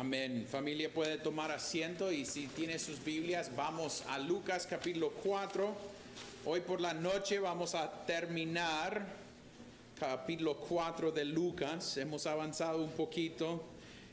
Amén. Familia puede tomar asiento y si tiene sus Biblias, vamos a Lucas capítulo 4. Hoy por la noche vamos a terminar capítulo 4 de Lucas. Hemos avanzado un poquito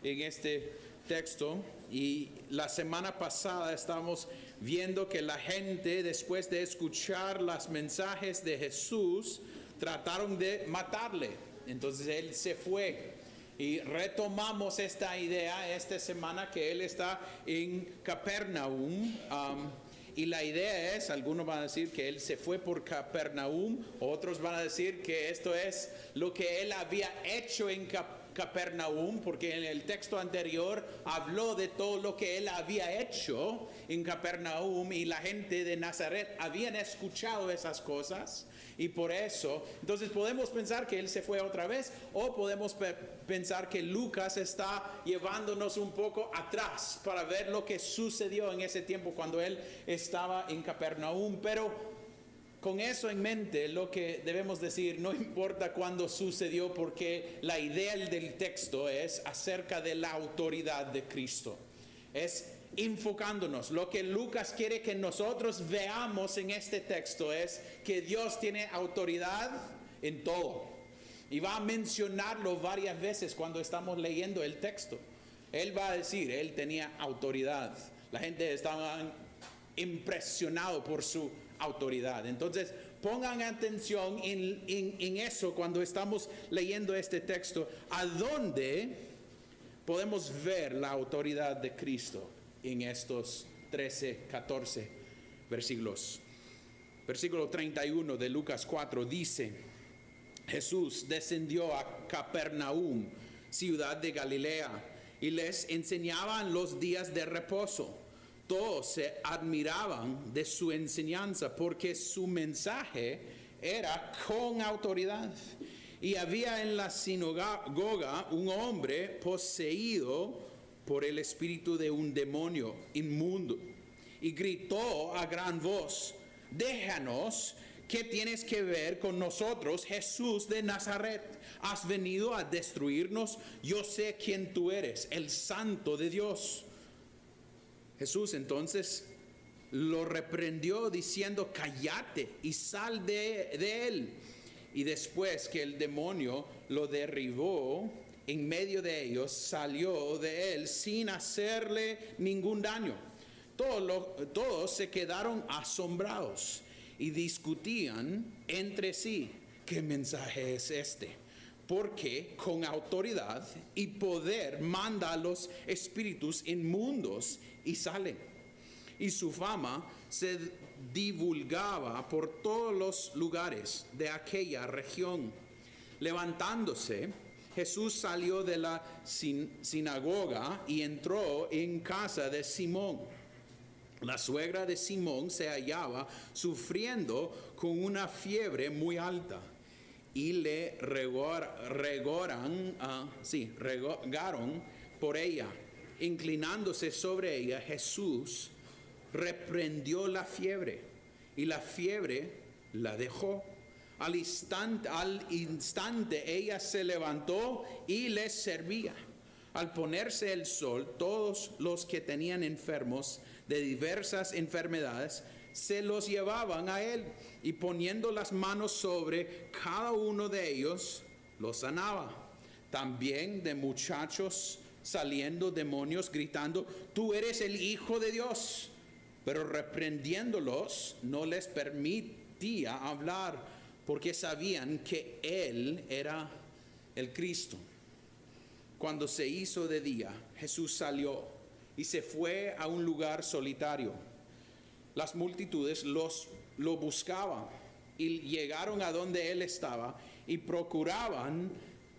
en este texto y la semana pasada estamos viendo que la gente después de escuchar los mensajes de Jesús trataron de matarle. Entonces él se fue y retomamos esta idea esta semana que él está en Capernaum. um, y la idea es, algunos van a decir que él se fue por Capernaum, otros van a decir que esto es lo que él había hecho en Cap- Capernaum, porque en el texto anterior habló de todo lo que él había hecho en Capernaum y la gente de Nazaret habían escuchado esas cosas y por eso, entonces podemos pensar que él se fue otra vez o podemos pensar que Lucas está llevándonos un poco atrás para ver lo que sucedió en ese tiempo cuando él estaba en Capernaum, pero con eso en mente, lo que debemos decir, no importa cuándo sucedió, porque la idea del texto es acerca de la autoridad de Cristo. Es enfocándonos. Lo que Lucas quiere que nosotros veamos en este texto es que Dios tiene autoridad en todo. Y va a mencionarlo varias veces cuando estamos leyendo el texto. Él va a decir, él tenía autoridad. La gente estaba impresionado por su autoridad. Entonces, pongan atención en, eso cuando estamos leyendo este texto, a dónde podemos ver la autoridad de Cristo en estos 13, 14 versículos. Versículo 31 de Lucas 4 dice, Jesús descendió a Capernaum, ciudad de Galilea, y les enseñaba en los días de reposo. Todos se admiraban de su enseñanza porque su mensaje era con autoridad. Y había en la sinagoga un hombre poseído por el espíritu de un demonio inmundo y gritó a gran voz, déjanos, ¿qué tienes que ver con nosotros, Jesús de Nazaret? ¿Has venido a destruirnos? Yo sé quién tú eres, el santo de Dios. Jesús entonces lo reprendió diciendo, cállate y sal de, él. Y después que el demonio lo derribó, en medio de ellos salió de él sin hacerle ningún daño. Todos, todos se quedaron asombrados y discutían entre sí, ¿qué mensaje es este? Porque con autoridad y poder manda a los espíritus inmundos y salen. Y su fama se divulgaba por todos los lugares de aquella región. Levantándose, Jesús salió de la sin- sinagoga y entró en casa de Simón. La suegra de Simón se hallaba sufriendo con una fiebre muy alta y le regor- regoran, ah, sí, regaron por ella. Inclinándose sobre ella, Jesús reprendió la fiebre y la fiebre la dejó. Al instante, al instante ella se levantó y les servía. Al ponerse el sol, todos los que tenían enfermos de diversas enfermedades se los llevaban a él y poniendo las manos sobre cada uno de ellos, los sanaba. También de muchachos saliendo demonios gritando, tú eres el Hijo de Dios. Pero reprendiéndolos no les permitía hablar porque sabían que Él era el Cristo. Cuando se hizo de día, Jesús salió y se fue a un lugar solitario. Las multitudes los, lo buscaban y llegaron a donde él estaba y procuraban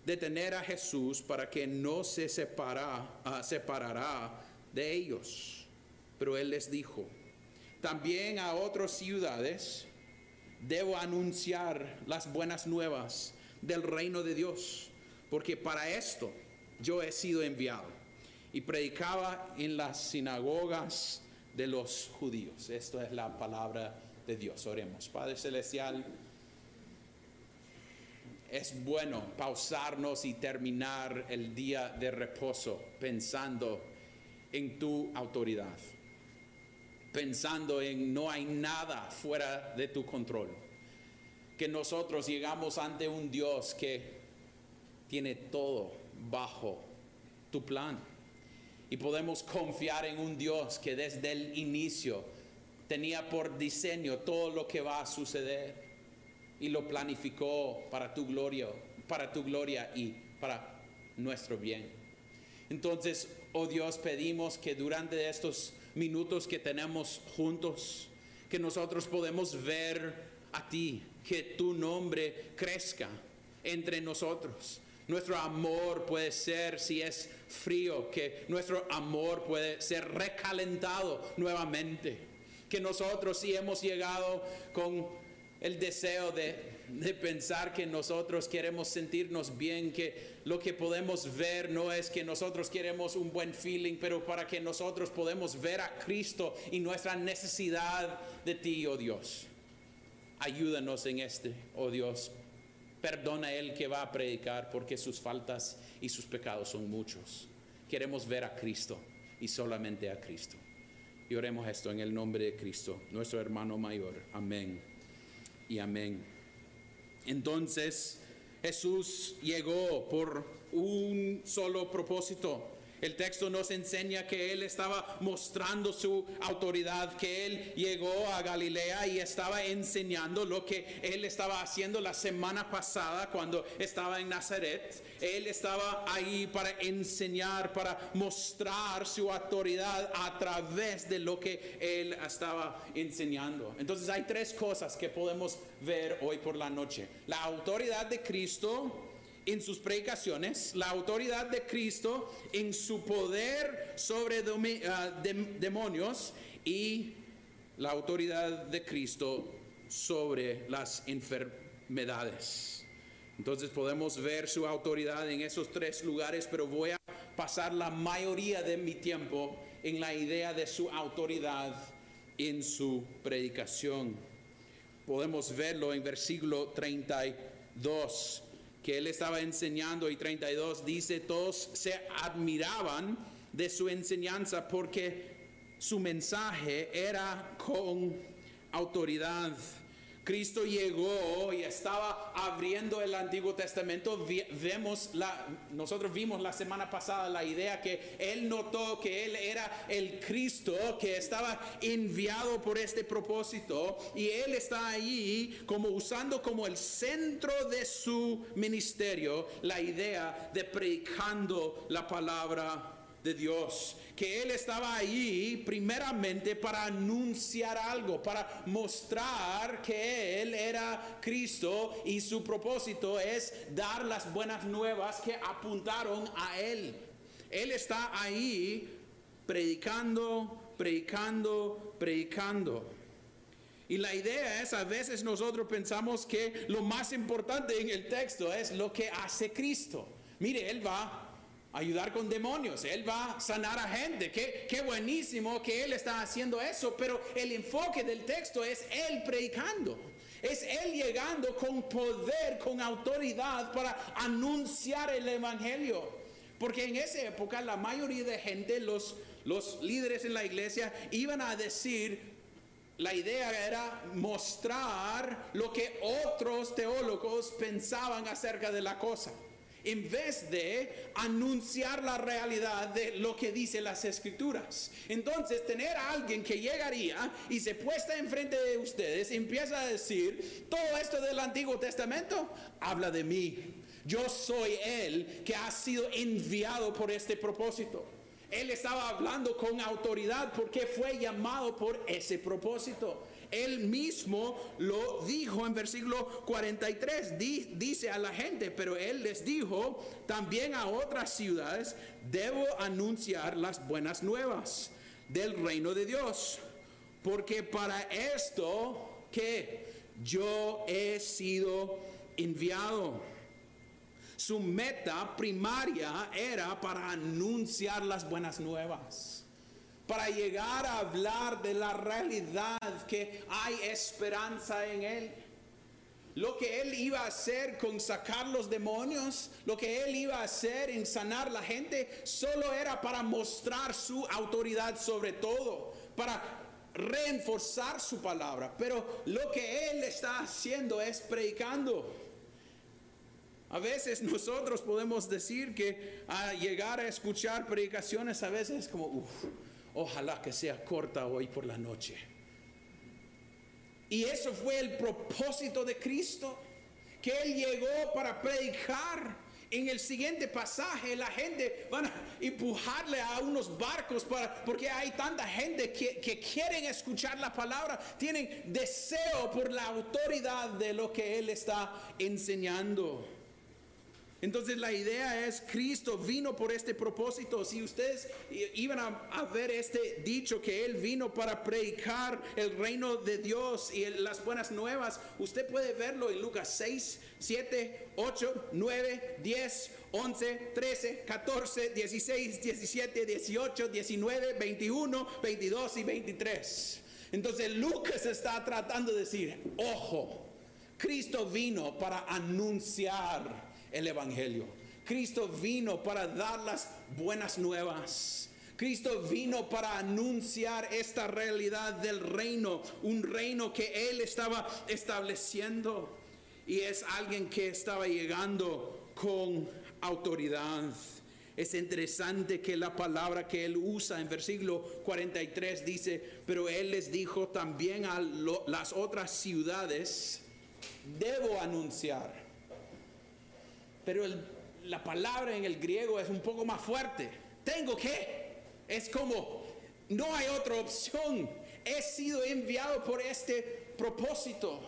detener a Jesús para que no se separa, ah, separara de ellos. Pero él les dijo, también a otras ciudades debo anunciar las buenas nuevas del reino de Dios, porque para esto yo he sido enviado. Y predicaba en las sinagogas de los judíos. Esto es la palabra de Dios. Oremos. Padre Celestial, es bueno pausarnos y terminar el día de reposo pensando en tu autoridad, pensando en no hay nada fuera de tu control, que nosotros llegamos ante un Dios que tiene todo bajo tu plan y podemos confiar en un Dios que desde el inicio tenía por diseño todo lo que va a suceder y lo planificó para tu gloria, para tu gloria y para nuestro bien. Entonces, oh Dios, pedimos que durante estos minutos que tenemos juntos, que nosotros podemos ver a ti, que tu nombre crezca entre nosotros. Nuestro amor puede ser, si es frío, que nuestro amor puede ser recalentado nuevamente. Que nosotros si hemos llegado con el deseo de, de, pensar que nosotros queremos sentirnos bien, que lo que podemos ver no es que nosotros queremos un buen feeling, pero para que nosotros podemos ver a Cristo y nuestra necesidad de ti, oh Dios. Ayúdanos en este, oh Dios. Perdona Él que va a predicar porque sus faltas y sus pecados son muchos. Queremos ver a Cristo y solamente a Cristo. Y oremos esto en el nombre de Cristo, nuestro hermano mayor. Amén y amén. Entonces Jesús llegó por un solo propósito el texto nos enseña que él estaba mostrando su autoridad, que él llegó a Galilea y estaba enseñando lo que él estaba haciendo la semana pasada cuando estaba en Nazaret. Él estaba ahí para enseñar, para mostrar su autoridad a través de lo que él estaba enseñando. Entonces hay tres cosas que podemos ver hoy por la noche. La autoridad de Cristo en sus predicaciones, la autoridad de Cristo en su poder sobre uh, demonios y la autoridad de Cristo sobre las enfermedades. Entonces podemos ver su autoridad en esos tres lugares, pero voy a pasar la mayoría de mi tiempo en la idea de su autoridad en su predicación. Podemos verlo en versículo 32 que él estaba enseñando y 32 dice, todos se admiraban de su enseñanza porque su mensaje era con autoridad. Cristo llegó y estaba abriendo el Antiguo Testamento. Vemos nosotros vimos la semana pasada la idea que él notó que él era el Cristo que estaba enviado por este propósito y él está ahí como usando como el centro de su ministerio la idea de predicando la palabra de Dios, que Él estaba ahí primeramente para anunciar algo, para mostrar que Él era Cristo y su propósito es dar las buenas nuevas que apuntaron a Él. Él está ahí predicando, predicando, predicando. Y la idea es, a veces nosotros pensamos que lo más importante en el texto es lo que hace Cristo. Mire, Él va ayudar con demonios, Él va a sanar a gente. Qué, qué buenísimo que Él está haciendo eso, pero el enfoque del texto es Él predicando. Es Él llegando con poder, con autoridad para anunciar el Evangelio. Porque en esa época la mayoría de gente, los, los líderes en la iglesia, iban a decir, la idea era mostrar lo que otros teólogos pensaban acerca de la cosa en vez de anunciar la realidad de lo que dice las escrituras. Entonces, tener a alguien que llegaría y se puesta enfrente de ustedes, empieza a decir, todo esto del Antiguo Testamento habla de mí. Yo soy el que ha sido enviado por este propósito. Él estaba hablando con autoridad porque fue llamado por ese propósito. Él mismo lo dijo en versículo 43. dice a la gente, pero él les dijo también a otras ciudades, debo anunciar las buenas nuevas del reino de Dios. Porque para esto que yo he sido enviado. Su meta primaria era para anunciar las buenas nuevas para llegar a hablar de la realidad que hay esperanza en Él. lo que él iba a hacer con sacar los demonios, lo que él iba a hacer en sanar la gente, solo era para mostrar su autoridad sobre todo, para reforzar su palabra. Pero lo que él está haciendo es predicando. A veces nosotros podemos decir que a llegar a escuchar predicaciones a veces es como, uff, ojalá que sea corta hoy por la noche. Y eso fue el propósito de Cristo, que Él llegó para predicar. En el siguiente pasaje la gente van a empujarle a unos barcos para, porque hay tanta gente que, que quieren escuchar la palabra, tienen deseo por la autoridad de lo que Él está enseñando. Entonces la idea es, Cristo vino por este propósito. Si ustedes iban a, ver este dicho que Él vino para predicar el reino de Dios y las buenas nuevas, usted puede verlo en Lucas 6, 7, 8, 9, 10, 11, 13, 14, 16, 17, 18, 19, 21, 22 y 23. Entonces Lucas está tratando de decir, ojo, Cristo vino para anunciar el Evangelio. Cristo vino para dar las buenas nuevas. Cristo vino para anunciar esta realidad del reino, un reino que Él estaba estableciendo. Y es alguien que estaba llegando con autoridad. Es interesante que la palabra que él usa en versículo 43 dice, pero él les dijo también a las otras ciudades, debo anunciar pero la palabra en el griego es un poco más fuerte. Tengo que, es como, no hay otra opción. He sido enviado por este propósito.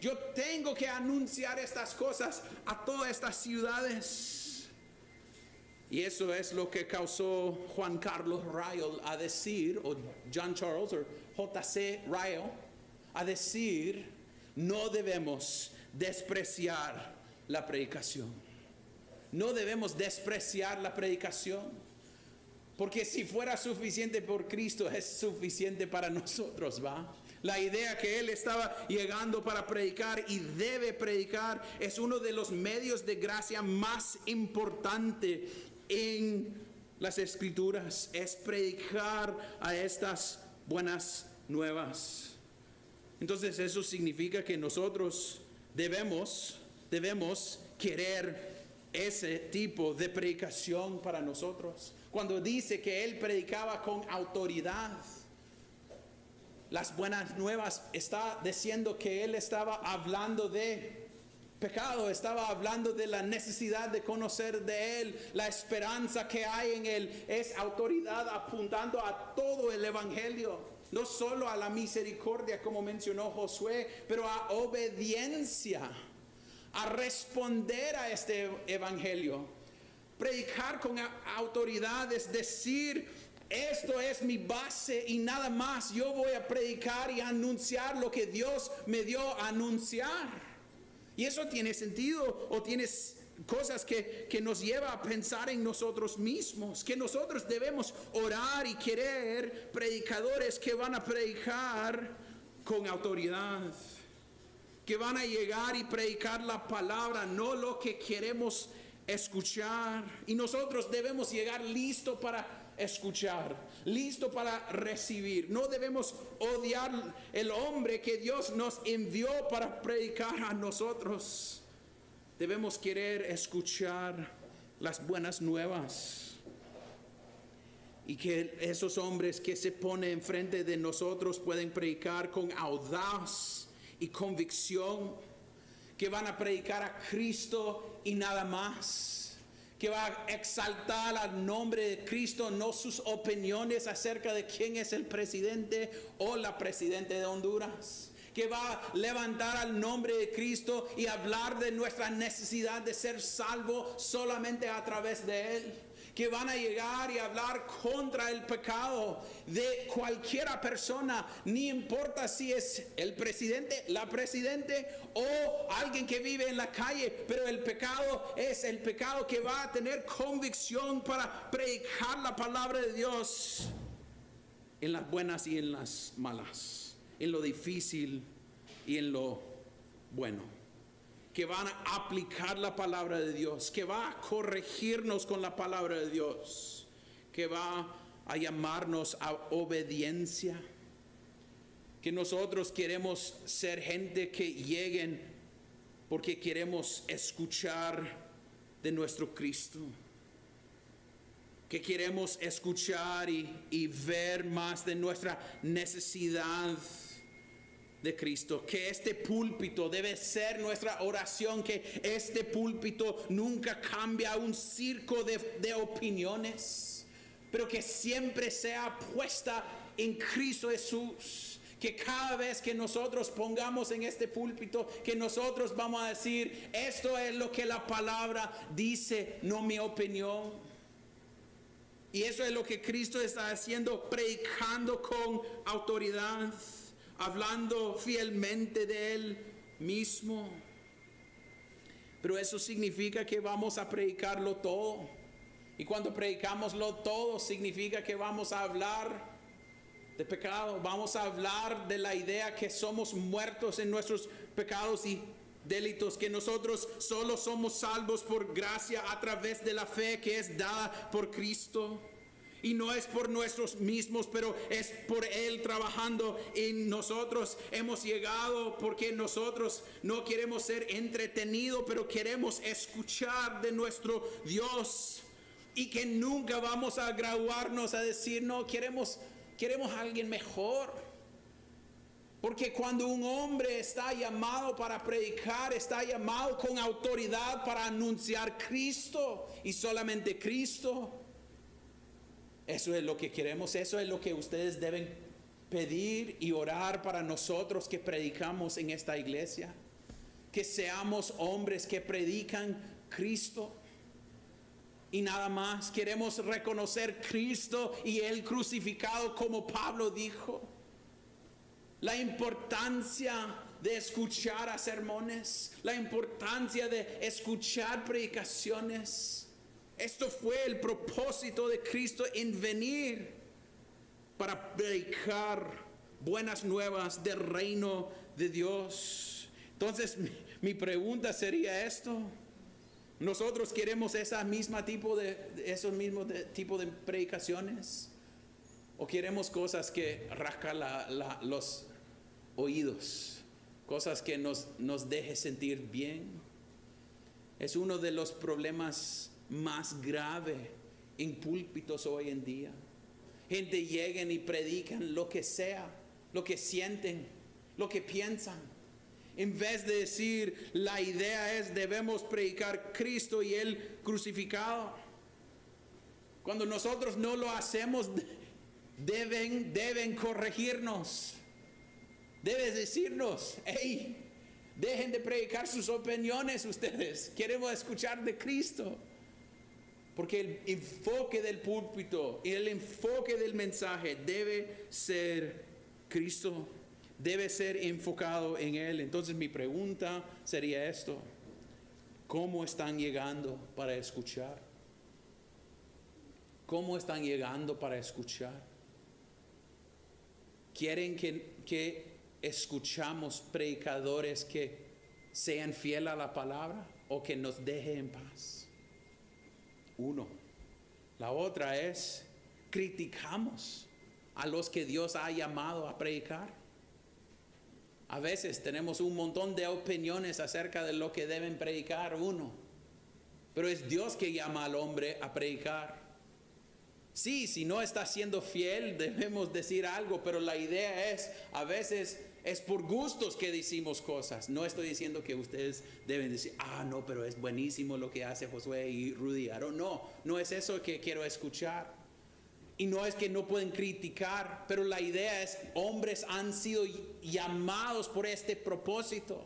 Yo tengo que anunciar estas cosas a todas estas ciudades. Y eso es lo que causó Juan Carlos Ryle a decir, o John Charles, o JC Ryle, a decir, no debemos despreciar la predicación. No debemos despreciar la predicación. Porque si fuera suficiente por Cristo, es suficiente para nosotros, ¿va? La idea que Él estaba llegando para predicar y debe predicar es uno de los medios de gracia más importante en las escrituras. Es predicar a estas buenas nuevas. Entonces eso significa que nosotros debemos debemos querer ese tipo de predicación para nosotros. Cuando dice que él predicaba con autoridad, las buenas nuevas está diciendo que él estaba hablando de pecado, estaba hablando de la necesidad de conocer de Él, la esperanza que hay en Él, es autoridad apuntando a todo el Evangelio, no solo a la misericordia como mencionó Josué, pero a obediencia a responder a este evangelio. Predicar con autoridad es decir, esto es mi base y nada más. Yo voy a predicar y anunciar lo que Dios me dio a anunciar. Y eso tiene sentido o tiene cosas que, que nos lleva a pensar en nosotros mismos, que nosotros debemos orar y querer predicadores que van a predicar con autoridad que van a llegar y predicar la palabra, no lo que queremos escuchar. Y nosotros debemos llegar listo para escuchar, listo para recibir. No debemos odiar el hombre que Dios nos envió para predicar a nosotros. Debemos querer escuchar las buenas nuevas. Y que esos hombres que se ponen enfrente de nosotros pueden predicar con audaz y convicción, que van a predicar a Cristo y nada más, que va a exaltar al nombre de Cristo, no sus opiniones acerca de quién es el presidente o la presidente de Honduras. Que va a levantar al nombre de Cristo y hablar de nuestra necesidad de ser salvo solamente a través de Él que van a llegar y hablar contra el pecado de cualquiera persona, ni importa si es el presidente, la presidente o alguien que vive en la calle, pero el pecado es el pecado que va a tener convicción para predicar la palabra de Dios en las buenas y en las malas, en lo difícil y en lo bueno. Que van a aplicar la palabra de Dios, que va a corregirnos con la palabra de Dios, que va a llamarnos a obediencia, que nosotros queremos ser gente que lleguen porque queremos escuchar de nuestro Cristo que queremos escuchar y, y, ver más de nuestra necesidad de Cristo, que este púlpito debe ser nuestra oración, que este púlpito nunca cambia un circo de, de opiniones, pero que siempre sea puesta en Cristo Jesús que cada vez que nosotros pongamos en este púlpito, que nosotros vamos a decir, esto es lo que la palabra dice, no mi opinión. Y eso es lo que Cristo está haciendo, predicando con autoridad, hablando fielmente de Él mismo. Pero eso significa que vamos a predicarlo todo. Y cuando predicamos lo todo, significa que vamos a hablar de pecado, vamos a hablar de la idea que somos muertos en nuestros pecados y delitos, que nosotros solo somos salvos por gracia a través de la fe que es dada por Cristo. Y no es por nosotros mismos, pero es por Él trabajando en nosotros. Hemos llegado porque nosotros no queremos ser entretenidos, pero queremos escuchar de nuestro Dios. Y que nunca vamos a graduarnos a decir, no, queremos, queremos alguien mejor. Porque cuando un hombre está llamado para predicar, está llamado con autoridad para anunciar Cristo y solamente Cristo. Eso es lo que queremos, eso es lo que ustedes deben pedir y orar para nosotros que predicamos en esta iglesia. Que seamos hombres que predican Cristo. Y nada más, queremos reconocer Cristo y el crucificado como Pablo dijo. La importancia de escuchar a sermones, la importancia de escuchar predicaciones esto fue el propósito de Cristo en venir para predicar buenas nuevas del reino de Dios. Entonces, mi, pregunta sería esto. Nosotros queremos esa misma tipo de, esos mismos tipo de predicaciones o queremos cosas que rascan los oídos, cosas que nos, nos deje sentir bien. Es uno de los problemas más grave en púlpitos hoy en día. Gente llegan y predican lo que sea, lo que sienten, lo que piensan. En vez de decir, la idea es debemos predicar Cristo y el crucificado. Cuando nosotros no lo hacemos, deben, deben corregirnos. Debes decirnos, hey, dejen de predicar sus opiniones ustedes. Queremos escuchar de Cristo. Porque el enfoque del púlpito y el enfoque del mensaje debe ser Cristo, debe ser enfocado en Él. Entonces mi pregunta sería esto, ¿cómo están llegando para escuchar? ¿Cómo están llegando para escuchar? ¿Quieren que, que escuchamos predicadores que sean fieles a la palabra o que nos dejen en paz? Uno. La otra es, criticamos a los que Dios ha llamado a predicar. A veces tenemos un montón de opiniones acerca de lo que deben predicar uno, pero es Dios que llama al hombre a predicar. Sí, si no está siendo fiel, debemos decir algo, pero la idea es, a veces es por gustos que decimos cosas. No estoy diciendo que ustedes deben decir, ah, no, pero es buenísimo lo que hace Josué y Rudy Aaron. No, no es eso que quiero escuchar. Y no es que no pueden criticar, pero la idea es, hombres han sido llamados por este propósito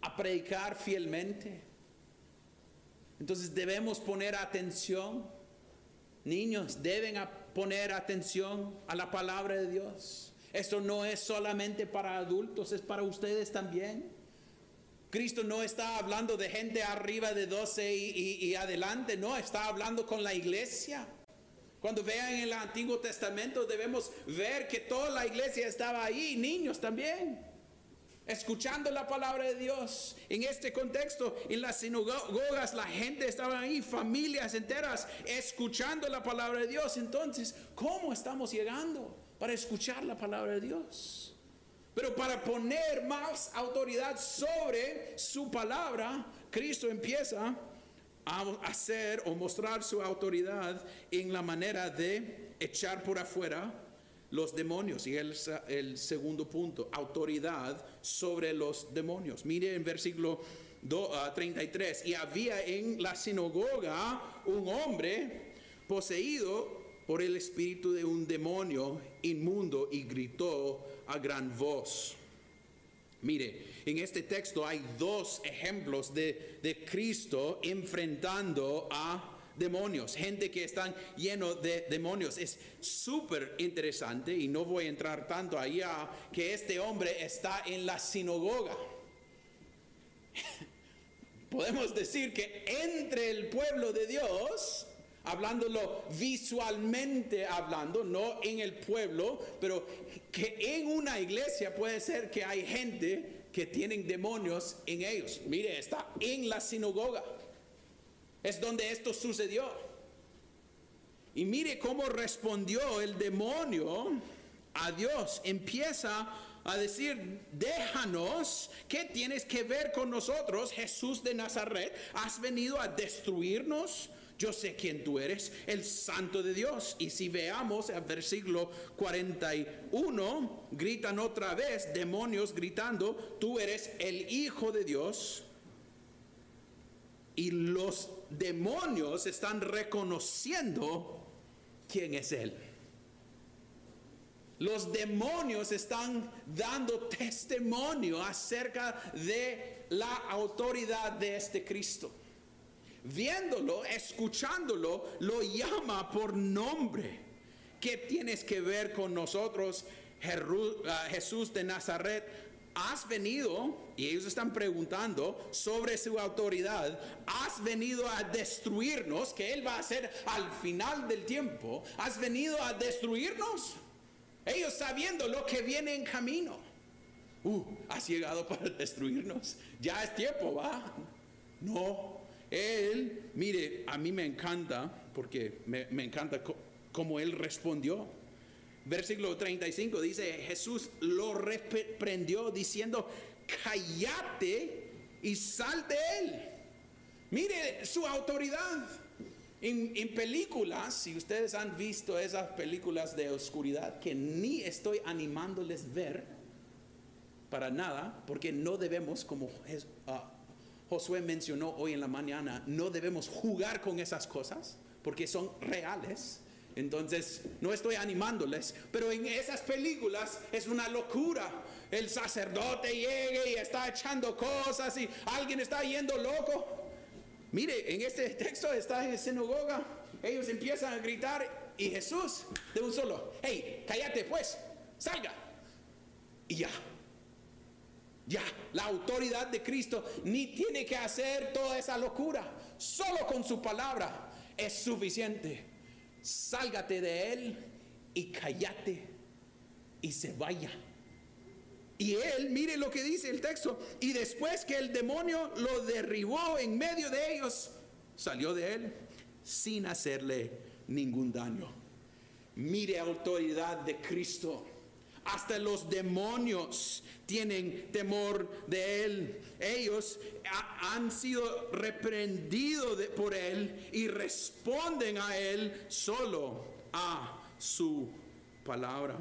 a predicar fielmente. Entonces debemos poner atención. Niños deben poner atención a la palabra de Dios. Esto no es solamente para adultos, es para ustedes también. Cristo no está hablando de gente arriba de 12 y, adelante, no, está hablando con la iglesia. Cuando vean el Antiguo Testamento debemos ver que toda la iglesia estaba ahí, niños también. escuchando la palabra de Dios. En este contexto, en las sinagogas, la gente estaba ahí, familias enteras, escuchando la palabra de Dios. Entonces, ¿cómo estamos llegando para escuchar la palabra de Dios? Pero para poner más autoridad sobre su palabra, Cristo empieza a hacer o mostrar su autoridad en la manera de echar por afuera los demonios. Y el, el segundo punto, autoridad sobre los demonios. Mire en versículo 33, ah, y había en la sinagoga un hombre poseído por el espíritu de un demonio inmundo y gritó a gran voz. Mire, en este texto hay dos ejemplos de, de Cristo enfrentando a demonios, gente que están lleno de demonios. Es súper interesante y no voy a entrar tanto allá que este hombre está en la sinagoga. Podemos decir que entre el pueblo de Dios, hablándolo visualmente hablando, no en el pueblo, pero que en una iglesia puede ser que hay gente que tienen demonios en ellos. Mire, está en la sinagoga. Es donde esto sucedió. Y mire cómo respondió el demonio a Dios. Empieza a decir, déjanos, ¿qué tienes que ver con nosotros, Jesús de Nazaret? ¿Has venido a destruirnos? Yo sé quién tú eres, el santo de Dios. Y si veamos el versículo 41, gritan otra vez, demonios gritando, tú eres el Hijo de Dios. Y los demonios están reconociendo quién es Él. Los demonios están dando testimonio acerca de la autoridad de este Cristo. Viéndolo, escuchándolo, lo llama por nombre. ¿Qué tienes que ver con nosotros, ah, Jesús de Nazaret? has venido, y ellos están preguntando sobre su autoridad, has venido a destruirnos, que Él va a hacer al final del tiempo, has venido a destruirnos. Ellos sabiendo lo que viene en camino. Uh, has llegado para destruirnos. Ya es tiempo, va. No, Él, mire, a mí me encanta, porque me, encanta cómo Él respondió versículo 35 dice, Jesús lo reprendió diciendo, cállate y sal de él. Mire su autoridad. En, en, películas, si ustedes han visto esas películas de oscuridad, que ni estoy animándoles ver para nada, porque no debemos, como uh, Josué mencionó hoy en la mañana, no debemos jugar con esas cosas, porque son reales. Entonces, no estoy animándoles, pero en esas películas es una locura. El sacerdote llega y está echando cosas y alguien está yendo loco. Mire, en este texto está en sinagoga. Ellos empiezan a gritar y Jesús de un solo, hey, cállate pues, salga. Y ya, ya, la autoridad de Cristo ni tiene que hacer toda esa locura. Solo con su palabra es suficiente sálgate de él y cállate y se vaya. Y él, mire lo que dice el texto, y después que el demonio lo derribó en medio de ellos, salió de él sin hacerle ningún daño. Mire autoridad de Cristo. Hasta los demonios tienen temor de Él. Ellos han sido reprendidos por Él y responden a Él solo a su palabra.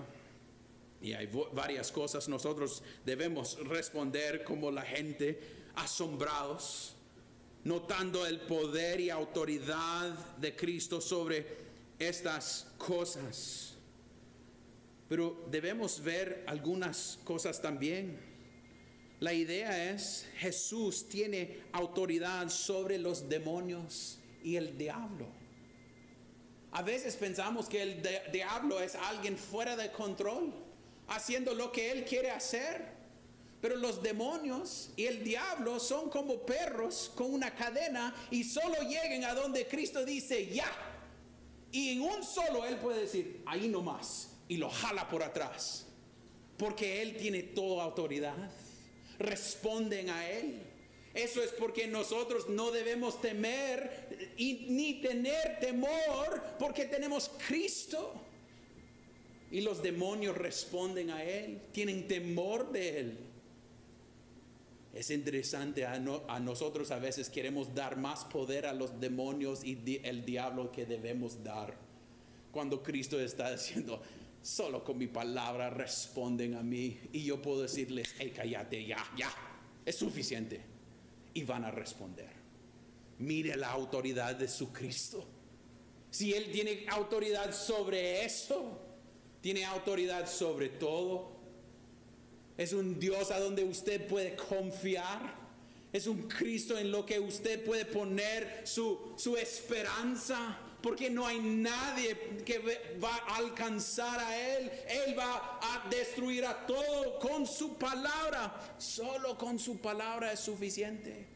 Y hay varias cosas nosotros debemos responder como la gente, asombrados, notando el poder y autoridad de Cristo sobre estas cosas. Pero debemos ver algunas cosas también. La idea es, Jesús tiene autoridad sobre los demonios y el diablo. A veces pensamos que el diablo es alguien fuera de control, haciendo lo que él quiere hacer. Pero los demonios y el diablo son como perros con una cadena y solo lleguen a donde Cristo dice ya. Y en un solo él puede decir, ahí no más y lo jala por atrás. Porque Él tiene toda autoridad. responden a Él. Eso es porque nosotros no debemos temer y, ni tener temor porque tenemos Cristo. Y los demonios responden a Él, tienen temor de Él. Es interesante, a, nosotros a veces queremos dar más poder a los demonios y el diablo que debemos dar. Cuando Cristo está diciendo, solo con mi palabra responden a mí y yo puedo decirles, hey, cállate, ya, ya, es suficiente. Y van a responder. Mire la autoridad de su Cristo. Si Él tiene autoridad sobre eso, tiene autoridad sobre todo. Es un Dios a donde usted puede confiar. Es un Cristo en lo que usted puede poner su, su esperanza porque no hay nadie que va a alcanzar a Él. Él va a destruir a todo con su palabra. Solo con su palabra es suficiente.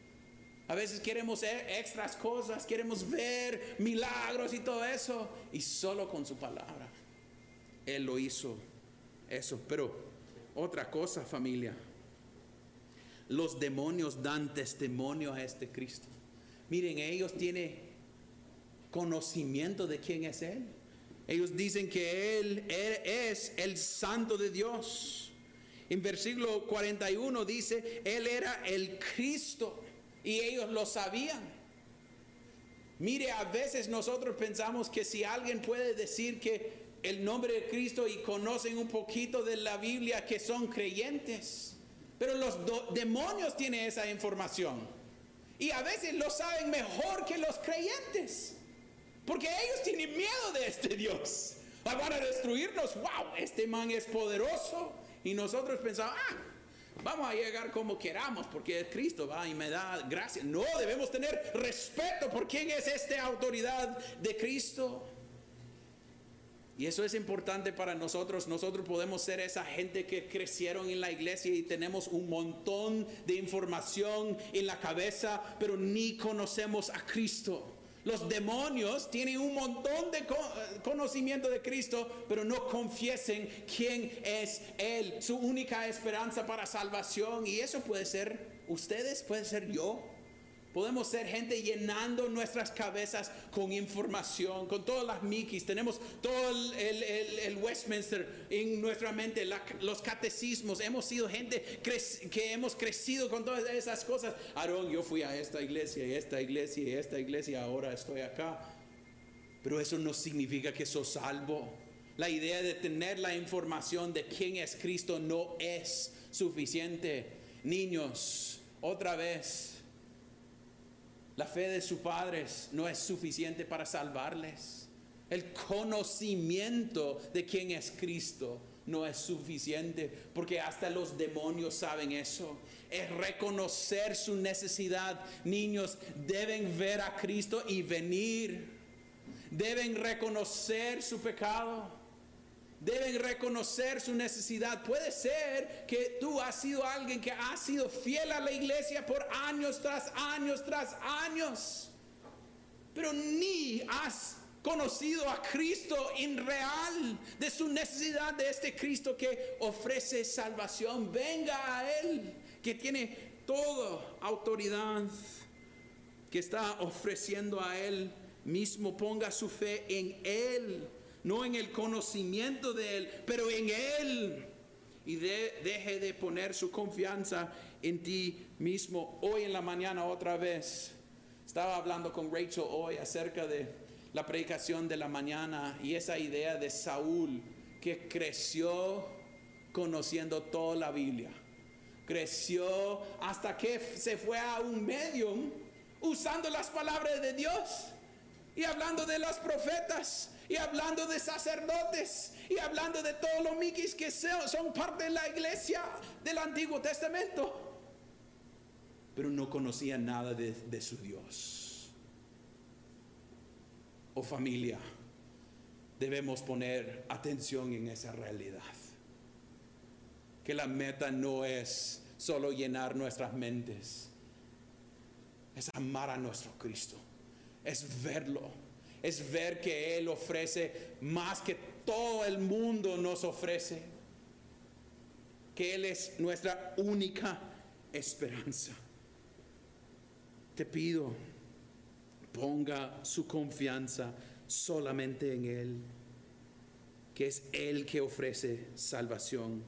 A veces queremos e-, extras cosas, queremos ver milagros y todo eso. Y solo con su palabra. Él lo hizo eso. Pero otra cosa, familia. Los demonios dan testimonio a este Cristo. Miren, ellos tienen conocimiento de quién es Él. Ellos dicen que Él es el santo de Dios. En versículo 41 dice, Él era el Cristo y ellos lo sabían. Mire, a veces nosotros pensamos que si alguien puede decir que el nombre de Cristo y conocen un poquito de la Biblia, que son creyentes. Pero los demonios tienen esa información. Y a veces lo saben mejor que los creyentes. Porque ellos tienen miedo de este Dios. Van a destruirnos. Wow, este man es poderoso. Y nosotros pensamos, ah, vamos a llegar como queramos porque es Cristo va y me da gracia. No, debemos tener respeto por quién es esta autoridad de Cristo. Y eso es importante para nosotros. Nosotros podemos ser esa gente que crecieron en la iglesia y tenemos un montón de información en la cabeza, pero ni conocemos a Cristo. Los demonios tienen un montón de conocimiento de Cristo, pero no confiesen quién es Él, su única esperanza para salvación. Y eso puede ser ustedes, puede ser yo. Podemos ser gente llenando nuestras cabezas con información, con todas las mikis. Tenemos todo el, Westminster en nuestra mente, los catecismos. Hemos sido gente que hemos crecido con todas esas cosas. Aarón, yo fui a esta iglesia y esta iglesia y esta iglesia, ahora estoy acá. Pero eso no significa que sos salvo. La idea de tener la información de quién es Cristo no es suficiente. Niños, otra vez la fe de sus padres no es suficiente para salvarles. El conocimiento de quién es Cristo no es suficiente porque hasta los demonios saben eso. Es reconocer su necesidad. Niños deben ver a Cristo y venir. Deben reconocer su pecado deben reconocer su necesidad. Puede ser que tú has sido alguien que ha sido fiel a la iglesia por años tras años tras años, pero ni has conocido a Cristo en real, de su necesidad de este Cristo que ofrece salvación. Venga a Él, que tiene toda autoridad, que está ofreciendo a Él mismo. Ponga su fe en Él no en el conocimiento de Él, pero en Él. Y deje de poner su confianza en ti mismo. Hoy en la mañana otra vez estaba hablando con Rachel hoy acerca de la predicación de la mañana y esa idea de Saúl que creció conociendo toda la Biblia. Creció hasta que se fue a un medium usando las palabras de Dios y hablando de los profetas y hablando de sacerdotes y hablando de todos los miquis que son parte de la iglesia del Antiguo Testamento. Pero no conocía nada de, de su Dios. Oh familia, debemos poner atención en esa realidad. Que la meta no es solo llenar nuestras mentes, es amar a nuestro Cristo, es verlo es ver que Él ofrece más que todo el mundo nos ofrece. Que Él es nuestra única esperanza. Te pido, ponga su confianza solamente en Él, que es Él que ofrece salvación.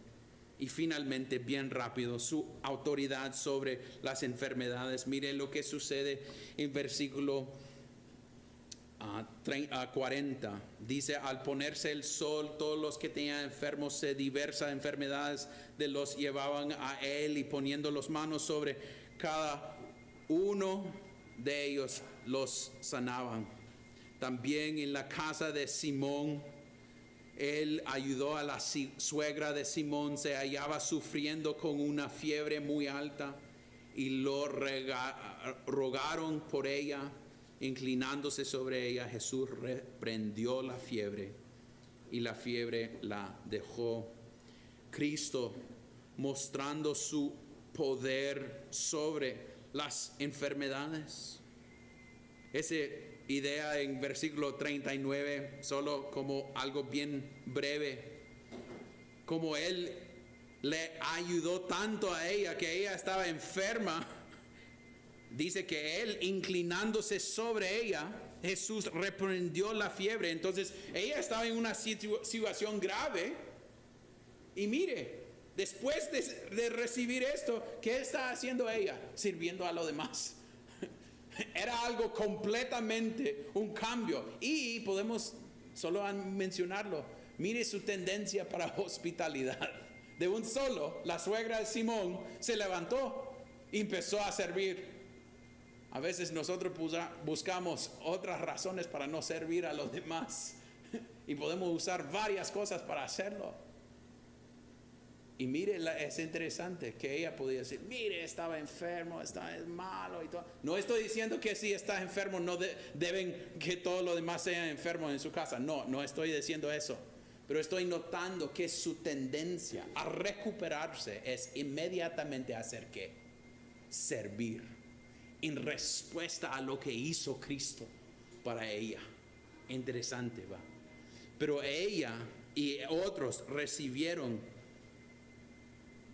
Y finalmente, bien rápido, su autoridad sobre las enfermedades. Mire lo que sucede en versículo a 40. Dice, al ponerse el sol, todos los que tenían enfermos se diversas enfermedades de los llevaban a él y poniendo las manos sobre cada uno de ellos los sanaban. También en la casa de Simón, él ayudó a la suegra de Simón, se hallaba sufriendo con una fiebre muy alta y lo rogaron por ella Inclinándose sobre ella, Jesús reprendió la fiebre y la fiebre la dejó. Cristo mostrando su poder sobre las enfermedades. Esa idea en versículo 39, solo como algo bien breve, como Él le ayudó tanto a ella que ella estaba enferma dice que él inclinándose sobre ella, Jesús reprendió la fiebre. Entonces ella estaba en una situación grave. Y mire, después de, recibir esto, ¿qué está haciendo ella? Sirviendo a los demás. Era algo completamente un cambio. Y podemos solo mencionarlo. Mire su tendencia para hospitalidad. De un solo, la suegra de Simón se levantó y empezó a servir a veces nosotros buscamos otras razones para no servir a los demás y podemos usar varias cosas para hacerlo. Y mire, es interesante que ella podía decir, mire, estaba enfermo, estaba malo y todo. No estoy diciendo que si estás enfermo no deben que todo lo demás sea enfermo en su casa. No, no estoy diciendo eso. Pero estoy notando que su tendencia a recuperarse es inmediatamente hacer qué? Servir en respuesta a lo que hizo Cristo para ella. Interesante, va. Pero ella y otros recibieron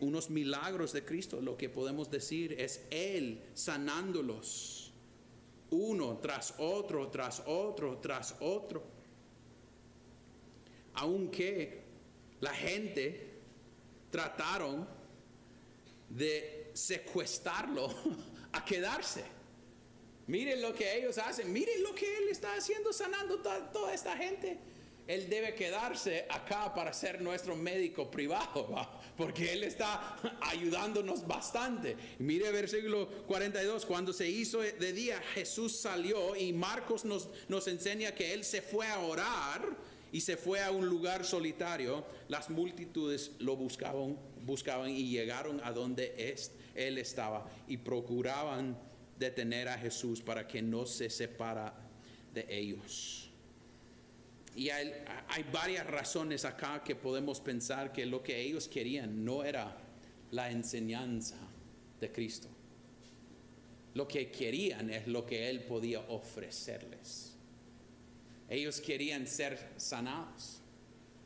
unos milagros de Cristo. Lo que podemos decir es Él sanándolos, uno tras otro, tras otro, tras otro. Aunque la gente trataron de secuestrarlo a quedarse. Miren lo que ellos hacen, miren lo que Él está haciendo, sanando toda, esta gente. Él debe quedarse acá para ser nuestro médico privado, porque Él está ayudándonos bastante. Mire versículo 42, cuando se hizo de día, Jesús salió y Marcos nos, nos enseña que Él se fue a orar y se fue a un lugar solitario. Las multitudes lo buscaban, buscaban y llegaron a donde es él estaba y procuraban detener a Jesús para que no se separa de ellos. Y hay, hay, varias razones acá que podemos pensar que lo que ellos querían no era la enseñanza de Cristo. Lo que querían es lo que Él podía ofrecerles. Ellos querían ser sanados.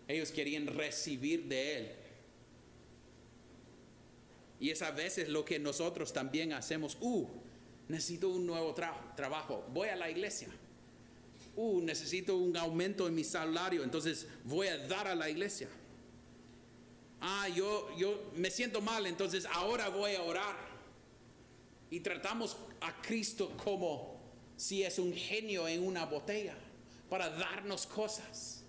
Ellos querían recibir de Él y es a veces lo que nosotros también hacemos. Uh, necesito un nuevo trabajo. Voy a la iglesia. Uh, necesito un aumento en mi salario. Entonces voy a dar a la iglesia. Ah, yo, yo me siento mal. Entonces ahora voy a orar. Y tratamos a Cristo como si es un genio en una botella para darnos cosas.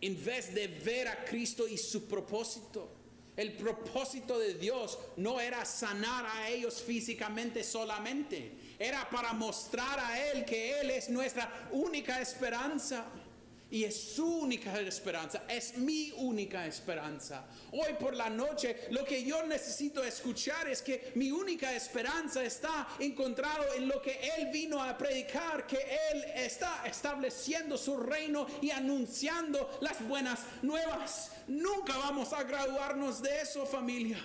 En vez de ver a Cristo y su propósito. El propósito de Dios no era sanar a ellos físicamente solamente, era para mostrar a Él que Él es nuestra única esperanza. Y es su única esperanza, es mi única esperanza. Hoy por la noche lo que yo necesito escuchar es que mi única esperanza está encontrado en lo que Él vino a predicar, que Él está estableciendo su reino y anunciando las buenas nuevas. Nunca vamos a graduarnos de eso familia.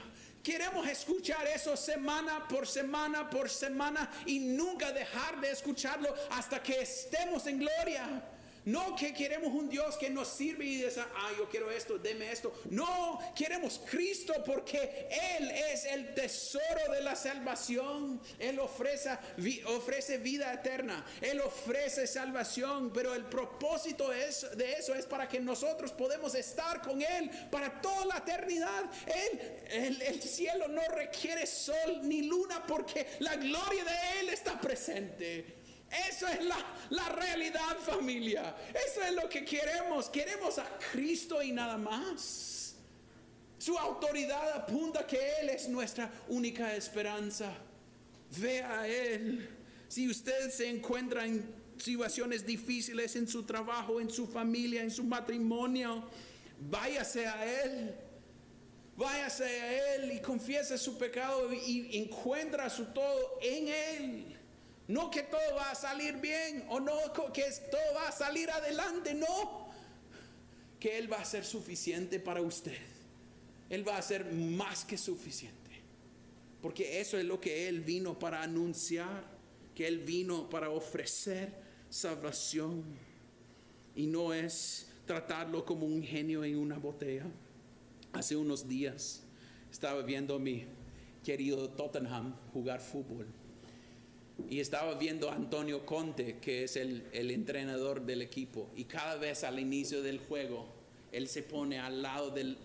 Queremos escuchar eso semana por semana por semana y nunca dejar de escucharlo hasta que estemos en gloria. No que queremos un Dios que nos sirve y dice, ah, yo quiero esto, deme esto. No, queremos Cristo porque Él es el tesoro de la salvación. Él ofrece, ofrece vida eterna. Él ofrece salvación. Pero el propósito es, de eso es para que nosotros podamos estar con Él para toda la eternidad. Él, el cielo no requiere sol ni luna porque la gloria de Él está presente. Eso es la, la, realidad familia. Eso es lo que queremos. Queremos a Cristo y nada más. Su autoridad apunta que Él es nuestra única esperanza. Ve a Él. Si usted se encuentra en situaciones difíciles en su trabajo, en su familia, en su matrimonio, váyase a Él. Váyase a Él y confiese su pecado y encuentra su todo en Él. No que todo va a salir bien o no que todo va a salir adelante, no. Que Él va a ser suficiente para usted. Él va a ser más que suficiente. Porque eso es lo que Él vino para anunciar, que Él vino para ofrecer salvación. Y no es tratarlo como un genio en una botella. Hace unos días estaba viendo a mi querido Tottenham jugar fútbol y estaba viendo a Antonio Conte, que es el, entrenador del equipo, y cada vez al inicio del juego, él se pone al lado de,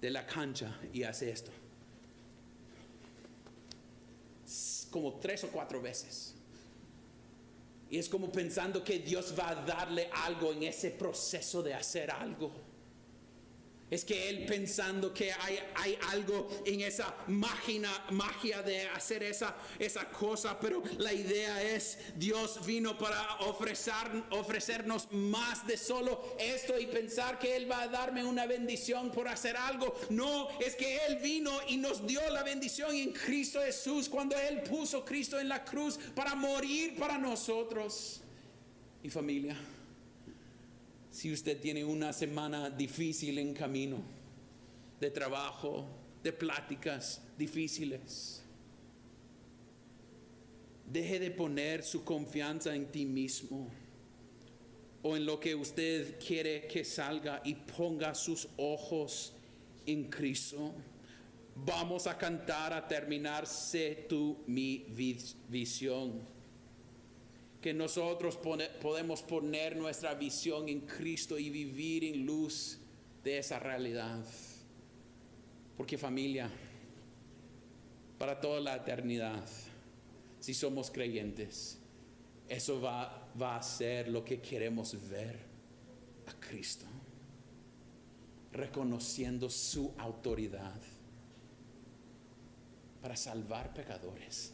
de la cancha y hace esto. Como tres o cuatro veces. Y es como pensando que Dios va a darle algo en ese proceso de hacer algo. Es que él pensando que hay, hay algo en esa máquina, magia de hacer esa, esa cosa, pero la idea es Dios vino para ofrecer, ofrecernos más de solo esto y pensar que Él va a darme una bendición por hacer algo. No, es que Él vino y nos dio la bendición en Cristo Jesús cuando Él puso Cristo en la cruz para morir para nosotros. Y familia. Si usted tiene una semana difícil en camino, de trabajo, de pláticas difíciles, deje de poner su confianza en ti mismo o en lo que usted quiere que salga y ponga sus ojos en Cristo. Vamos a cantar a terminarse tu mi visión que nosotros podemos poner nuestra visión en Cristo y vivir en luz de esa realidad. Porque familia, para toda la eternidad, si somos creyentes, eso va, va a ser lo que queremos ver a Cristo, reconociendo su autoridad para salvar pecadores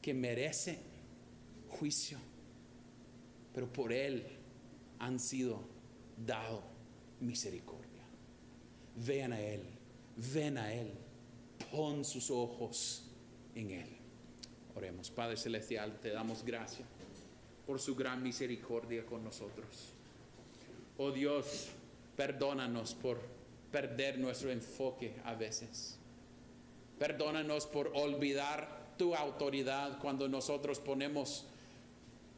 que merecen juicio, pero por Él han sido dado misericordia. Vean a Él, ven a Él, pon sus ojos en Él. Oremos, Padre Celestial, te damos gracias por su gran misericordia con nosotros. Oh Dios, perdónanos por perder nuestro enfoque a veces. Perdónanos por olvidar tu autoridad cuando nosotros ponemos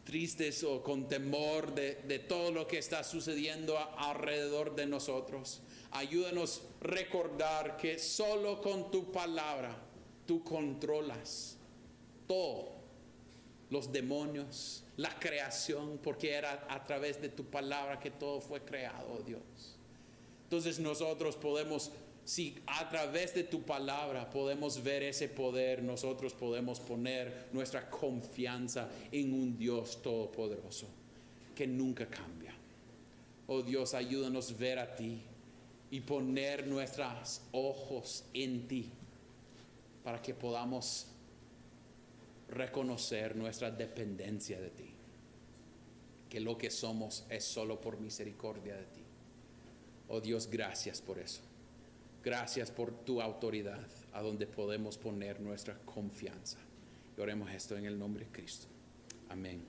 tristes o con temor de, todo lo que está sucediendo alrededor de nosotros. Ayúdanos a recordar que solo con tu palabra tú controlas todo, los demonios, la creación, porque era a través de tu palabra que todo fue creado, Dios. Entonces nosotros podemos si a través de tu palabra podemos ver ese poder, nosotros podemos poner nuestra confianza en un Dios todopoderoso que nunca cambia. Oh Dios, ayúdanos a ver a ti y poner nuestros ojos en ti para que podamos reconocer nuestra dependencia de ti, que lo que somos es solo por misericordia de ti. Oh Dios, gracias por eso. Gracias por tu autoridad a donde podemos poner nuestra confianza. Y oremos esto en el nombre de Cristo. Amén.